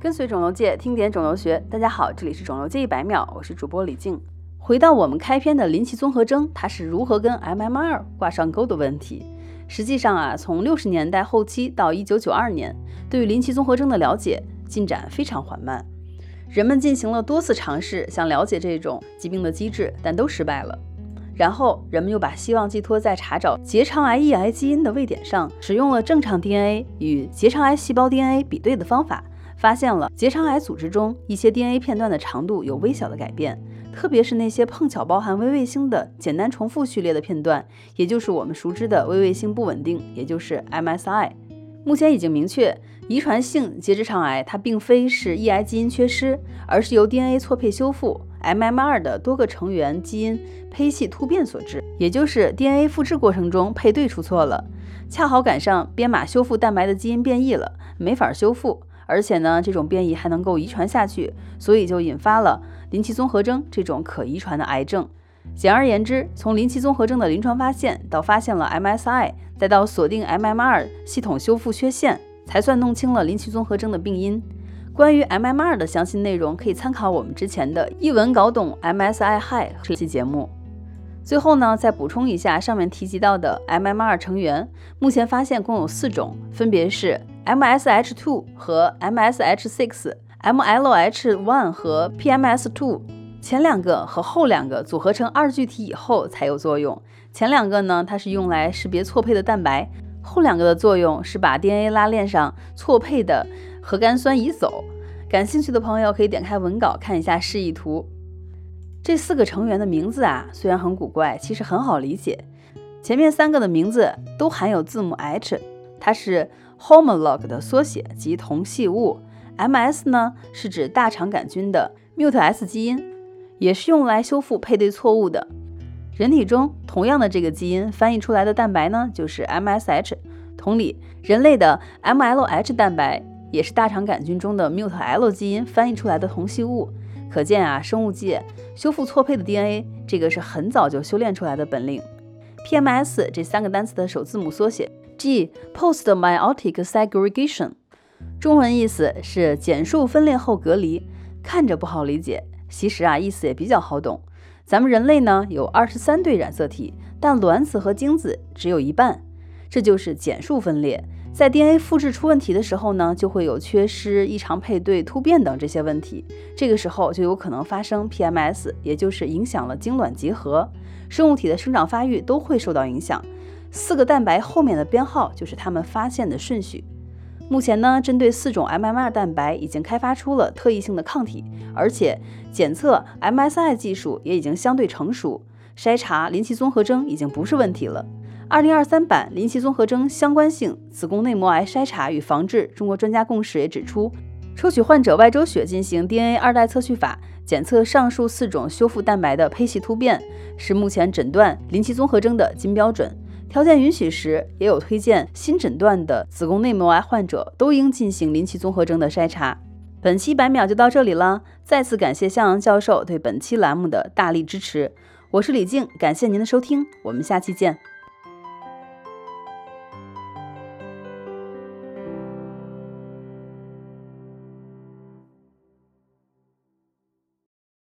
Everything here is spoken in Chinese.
跟随肿瘤界，听点肿瘤学。大家好，这里是肿瘤界一百秒，我是主播李静。回到我们开篇的林奇综合征，它是如何跟 MMR 挂上钩的问题。实际上啊，从六十年代后期到一九九二年，对于林奇综合征的了解进展非常缓慢。人们进行了多次尝试，想了解这种疾病的机制，但都失败了。然后人们又把希望寄托在查找结肠癌抑癌基因的位点上，使用了正常 DNA 与结肠癌细胞 DNA 比对的方法。发现了结肠癌组织中一些 DNA 片段的长度有微小的改变，特别是那些碰巧包含微卫星的简单重复序列的片段，也就是我们熟知的微卫星不稳定，也就是 MSI。目前已经明确，遗传性结直肠癌它并非是抑癌基因缺失，而是由 DNA 错配修复 MMR 的多个成员基因胚系突变所致，也就是 DNA 复制过程中配对出错了，恰好赶上编码修复蛋白的基因变异了，没法修复。而且呢，这种变异还能够遗传下去，所以就引发了林奇综合征这种可遗传的癌症。简而言之，从林奇综合征的临床发现到发现了 MSI，再到锁定 MMR 系统修复缺陷，才算弄清了林奇综合征的病因。关于 MMR 的详细内容，可以参考我们之前的一文搞懂 MSI Hi 这期节目。最后呢，再补充一下上面提及到的 MMR 成员，目前发现共有四种，分别是。MSH2 和 MSH6，MLH1 和 PMS2，前两个和后两个组合成二聚体以后才有作用。前两个呢，它是用来识别错配的蛋白；后两个的作用是把 DNA 拉链上错配的核苷酸移走。感兴趣的朋友可以点开文稿看一下示意图。这四个成员的名字啊，虽然很古怪，其实很好理解。前面三个的名字都含有字母 H，它是。Homolog 的缩写及同系物，MS 呢是指大肠杆菌的 mut-S 基因，也是用来修复配对错误的。人体中同样的这个基因翻译出来的蛋白呢就是 MSH。同理，人类的 MLH 蛋白也是大肠杆菌中的 mute L 基因翻译出来的同系物。可见啊，生物界修复错配的 DNA，这个是很早就修炼出来的本领。PMS 这三个单词的首字母缩写。即 post-meiotic segregation，中文意思是减数分裂后隔离。看着不好理解，其实啊意思也比较好懂。咱们人类呢有二十三对染色体，但卵子和精子只有一半，这就是减数分裂。在 DNA 复制出问题的时候呢，就会有缺失、异常配对、突变等这些问题。这个时候就有可能发生 PMS，也就是影响了精卵结合，生物体的生长发育都会受到影响。四个蛋白后面的编号就是他们发现的顺序。目前呢，针对四种 MMR 蛋白已经开发出了特异性的抗体，而且检测 MSI 技术也已经相对成熟，筛查林奇综合征已经不是问题了。二零二三版林奇综合征相关性子宫内膜癌筛查与防治中国专家共识也指出，抽取患者外周血进行 DNA 二代测序法检测上述四种修复蛋白的胚系突变，是目前诊断林奇综合征的金标准。条件允许时，也有推荐新诊断的子宫内膜癌患者都应进行临期综合征的筛查。本期百秒就到这里了，再次感谢向阳教授对本期栏目的大力支持。我是李静，感谢您的收听，我们下期见。